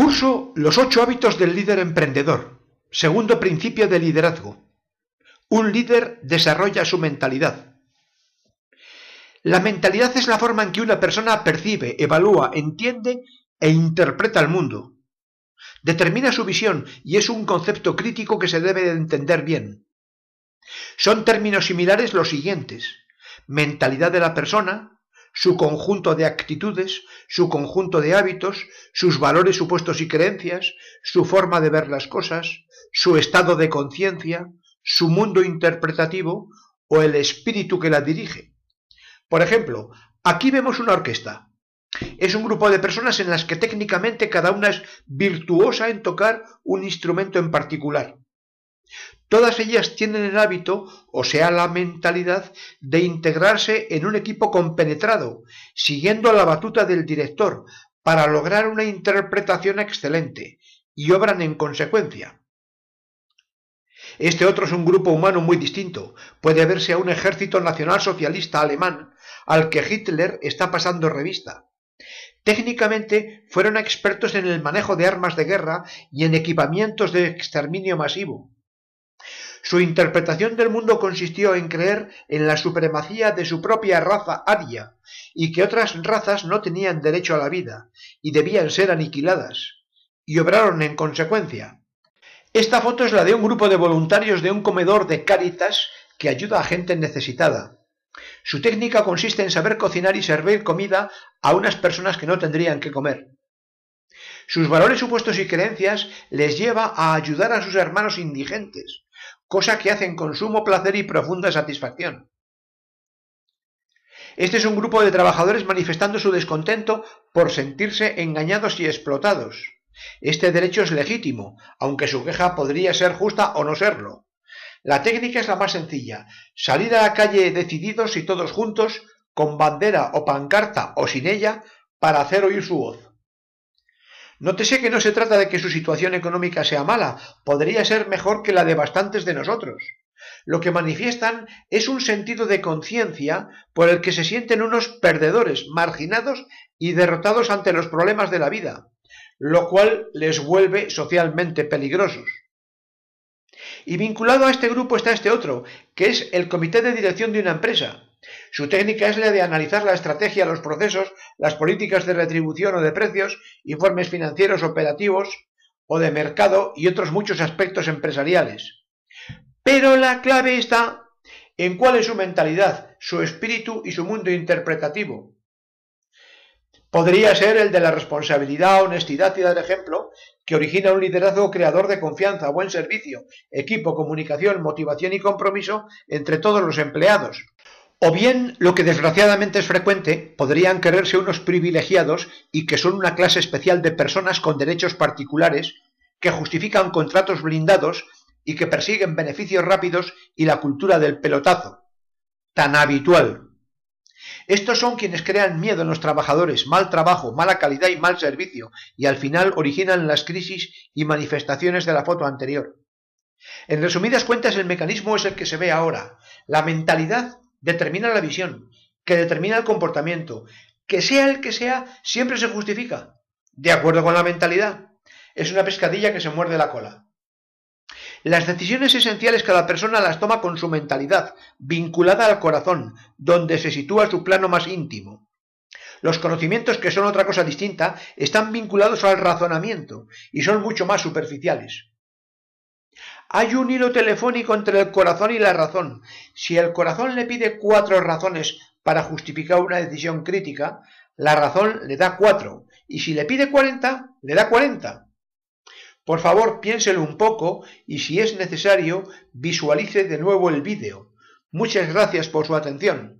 curso Los ocho hábitos del líder emprendedor. Segundo principio de liderazgo. Un líder desarrolla su mentalidad. La mentalidad es la forma en que una persona percibe, evalúa, entiende e interpreta el mundo. Determina su visión y es un concepto crítico que se debe de entender bien. Son términos similares los siguientes. Mentalidad de la persona, su conjunto de actitudes, su conjunto de hábitos, sus valores supuestos y creencias, su forma de ver las cosas, su estado de conciencia, su mundo interpretativo o el espíritu que la dirige. Por ejemplo, aquí vemos una orquesta. Es un grupo de personas en las que técnicamente cada una es virtuosa en tocar un instrumento en particular. Todas ellas tienen el hábito, o sea, la mentalidad, de integrarse en un equipo compenetrado, siguiendo la batuta del director, para lograr una interpretación excelente, y obran en consecuencia. Este otro es un grupo humano muy distinto. Puede verse a un ejército nacional socialista alemán al que Hitler está pasando revista. Técnicamente fueron expertos en el manejo de armas de guerra y en equipamientos de exterminio masivo. Su interpretación del mundo consistió en creer en la supremacía de su propia raza aria y que otras razas no tenían derecho a la vida y debían ser aniquiladas, y obraron en consecuencia. Esta foto es la de un grupo de voluntarios de un comedor de Cáritas que ayuda a gente necesitada. Su técnica consiste en saber cocinar y servir comida a unas personas que no tendrían que comer. Sus valores supuestos y creencias les lleva a ayudar a sus hermanos indigentes, cosa que hacen con sumo placer y profunda satisfacción. Este es un grupo de trabajadores manifestando su descontento por sentirse engañados y explotados. Este derecho es legítimo, aunque su queja podría ser justa o no serlo. La técnica es la más sencilla, salir a la calle decididos y todos juntos, con bandera o pancarta o sin ella, para hacer oír su voz. Nótese que no se trata de que su situación económica sea mala, podría ser mejor que la de bastantes de nosotros. Lo que manifiestan es un sentido de conciencia por el que se sienten unos perdedores, marginados y derrotados ante los problemas de la vida, lo cual les vuelve socialmente peligrosos. Y vinculado a este grupo está este otro, que es el comité de dirección de una empresa, su técnica es la de analizar la estrategia, los procesos, las políticas de retribución o de precios, informes financieros operativos o de mercado y otros muchos aspectos empresariales. Pero la clave está en cuál es su mentalidad, su espíritu y su mundo interpretativo. Podría ser el de la responsabilidad, honestidad y dar ejemplo, que origina un liderazgo creador de confianza, buen servicio, equipo, comunicación, motivación y compromiso entre todos los empleados, o bien, lo que desgraciadamente es frecuente, podrían quererse unos privilegiados y que son una clase especial de personas con derechos particulares que justifican contratos blindados y que persiguen beneficios rápidos y la cultura del pelotazo, tan habitual. Estos son quienes crean miedo en los trabajadores, mal trabajo, mala calidad y mal servicio, y al final originan las crisis y manifestaciones de la foto anterior. En resumidas cuentas, el mecanismo es el que se ve ahora. La mentalidad determina la visión, que determina el comportamiento, que sea el que sea, siempre se justifica, de acuerdo con la mentalidad. Es una pescadilla que se muerde la cola. Las decisiones esenciales cada persona las toma con su mentalidad, vinculada al corazón, donde se sitúa su plano más íntimo. Los conocimientos, que son otra cosa distinta, están vinculados al razonamiento y son mucho más superficiales. Hay un hilo telefónico entre el corazón y la razón. Si el corazón le pide cuatro razones para justificar una decisión crítica, la razón le da cuatro. Y si le pide cuarenta, le da cuarenta. Por favor, piénselo un poco y si es necesario, visualice de nuevo el vídeo. Muchas gracias por su atención.